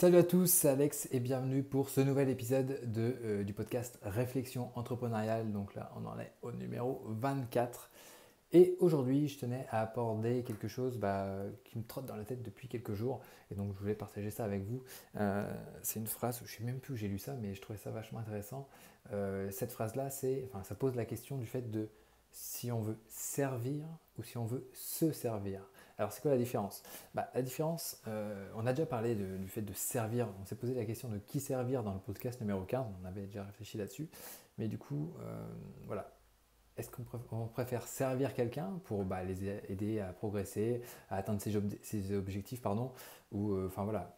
Salut à tous, c'est Alex et bienvenue pour ce nouvel épisode de, euh, du podcast Réflexion entrepreneuriale. Donc là, on en est au numéro 24. Et aujourd'hui, je tenais à aborder quelque chose bah, qui me trotte dans la tête depuis quelques jours. Et donc, je voulais partager ça avec vous. Euh, c'est une phrase, je ne sais même plus où j'ai lu ça, mais je trouvais ça vachement intéressant. Euh, cette phrase-là, c'est, enfin, ça pose la question du fait de si on veut servir ou si on veut se servir. Alors, c'est quoi la différence? Bah, La différence, euh, on a déjà parlé du fait de servir. On s'est posé la question de qui servir dans le podcast numéro 15. On avait déjà réfléchi là-dessus. Mais du coup, voilà, est-ce qu'on préfère servir quelqu'un pour bah, les aider à progresser, à atteindre ses, objectifs, pardon, ou euh, enfin voilà,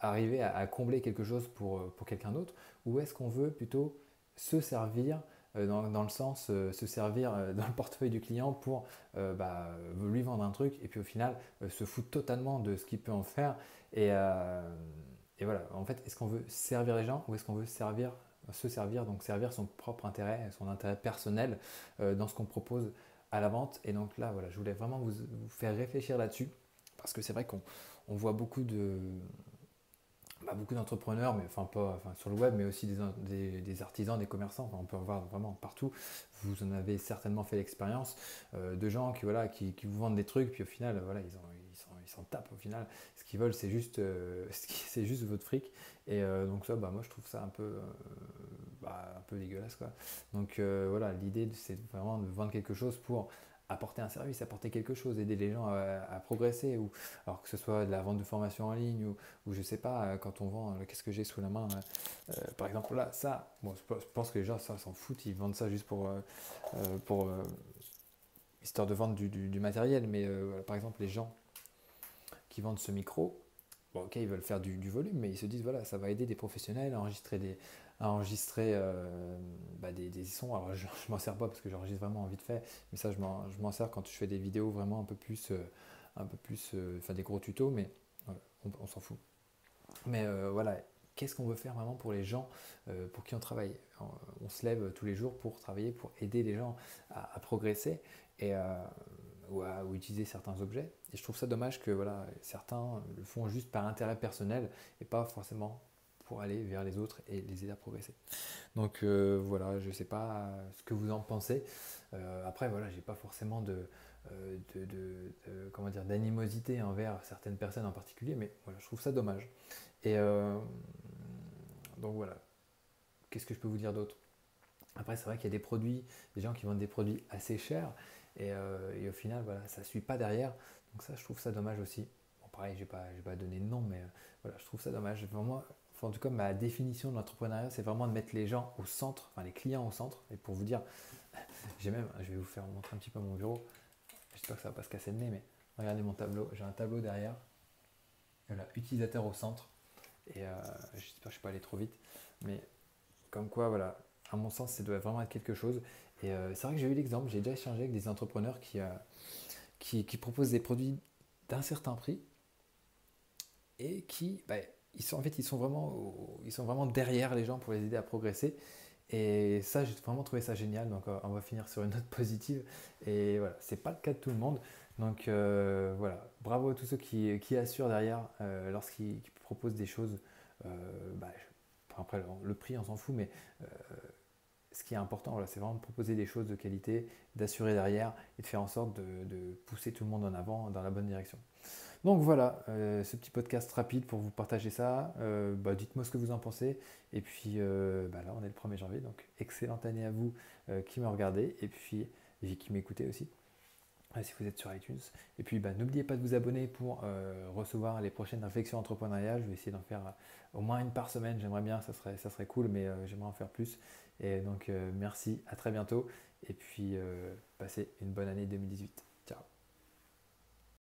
arriver à, combler quelque chose pour, euh, pour quelqu'un d'autre, ou est-ce qu'on veut plutôt se servir euh, dans, le sens se servir dans le portefeuille du client pour bah, lui vendre un truc et puis au final se foutre totalement de ce qu'il peut en faire et, et voilà en fait est-ce qu'on veut servir les gens ou est-ce qu'on veut servir se servir, donc servir son propre intérêt, son intérêt personnel euh, dans ce qu'on propose à la vente? Et donc là, voilà, je voulais vraiment vous, faire réfléchir là-dessus, parce que c'est vrai qu'on voit beaucoup de, beaucoup d'entrepreneurs, mais enfin pas enfin, sur le web, mais aussi des, artisans, des commerçants. on peut en voir vraiment partout. Vous en avez certainement fait l'expérience euh, de gens qui voilà qui, vous vendent des trucs, puis au final, voilà, ils s'en tapent au final. Ce qu'ils veulent, c'est juste, euh, c'est juste votre fric. Et donc ça, bah, moi, je trouve ça un peu bah, un peu dégueulasse quoi. Donc euh, voilà, l'idée c'est vraiment de vendre quelque chose pour apporter un service, apporter quelque chose, aider les gens à, progresser, ou alors que ce soit de la vente de formation en ligne, ou, ou je sais pas, euh, quand on vend, euh, qu'est-ce que j'ai sous la main, par exemple là, ça, je pense que les gens s'en foutent, ils vendent ça juste pour, pour histoire de vendre du, matériel, mais par exemple les gens qui vendent ce micro, ok, ils veulent faire du, volume, mais ils se disent voilà, ça va aider des professionnels à enregistrer des, à enregistrer euh, bah, des, sons. Alors je, ne m'en sers pas parce que j'enregistre vraiment vite fait, mais ça je m'en sers quand je fais des vidéos vraiment un peu plus, euh, un peu plus, euh, enfin des gros tutos, mais on, s'en fout. Mais voilà, qu'est-ce qu'on veut faire vraiment pour les gens pour qui on travaille? On, se lève tous les jours pour travailler, pour aider les gens à, progresser et ou à utiliser certains objets. Et je trouve ça dommage que voilà, certains le font juste par intérêt personnel et pas forcément pour aller vers les autres et les aider à progresser. Donc euh, voilà, je ne sais pas ce que vous en pensez. Euh, après, voilà, j'ai pas forcément de, euh, de, comment dire d'animosité envers certaines personnes en particulier, mais voilà, je trouve ça dommage. Et donc voilà, qu'est-ce que je peux vous dire d'autre? Après, c'est vrai qu'il y a des produits, des gens qui vendent des produits assez chers, et, au final, voilà, ça ne suit pas derrière. Donc ça, je trouve ça dommage aussi. Bon, pareil, je n'ai pas, pas donné de nom, mais voilà, je trouve ça dommage. En tout cas, ma définition de l'entrepreneuriat, c'est vraiment de mettre les gens au centre, enfin les clients au centre. Et pour vous dire, j'ai même, je vais vous faire montrer un petit peu mon bureau. J'espère que ça va pas se casser le nez, mais regardez mon tableau. J'ai un tableau derrière. Voilà, utilisateur au centre. Et euh, j'espère que je ne suis pas allé trop vite. Mais comme quoi, voilà, à mon sens, ça doit vraiment être quelque chose. Et euh, c'est vrai que j'ai eu l'exemple, j'ai déjà échangé avec des entrepreneurs qui, euh, qui, proposent des produits d'un certain prix et qui, bah, ils sont, en fait, ils sont, vraiment, ils sont vraiment derrière les gens pour les aider à progresser. Et ça, j'ai vraiment trouvé ça génial. Donc, euh, on va finir sur une note positive. Et voilà, c'est pas le cas de tout le monde. Donc, voilà, bravo à tous ceux qui, qui assurent derrière lorsqu'ils proposent des choses. Bah, après, le prix, on s'en fout, mais ce qui est important, voilà, c'est vraiment de proposer des choses de qualité, d'assurer derrière et de faire en sorte de, pousser tout le monde en avant dans la bonne direction. Donc voilà, euh, ce petit podcast rapide pour vous partager ça. Euh, bah, dites-moi ce que vous en pensez. Et puis euh, bah, là, on est le 1er janvier, donc excellente année à vous qui me regardez et puis qui m'écoutez aussi. Si vous êtes sur iTunes. Et puis bah, n'oubliez pas de vous abonner pour recevoir les prochaines réflexions entrepreneuriales. Je vais essayer d'en faire au moins une par semaine. J'aimerais bien, ça serait, ça serait cool, mais j'aimerais en faire plus. Et donc merci, à très bientôt. Et puis passez une bonne année 2018.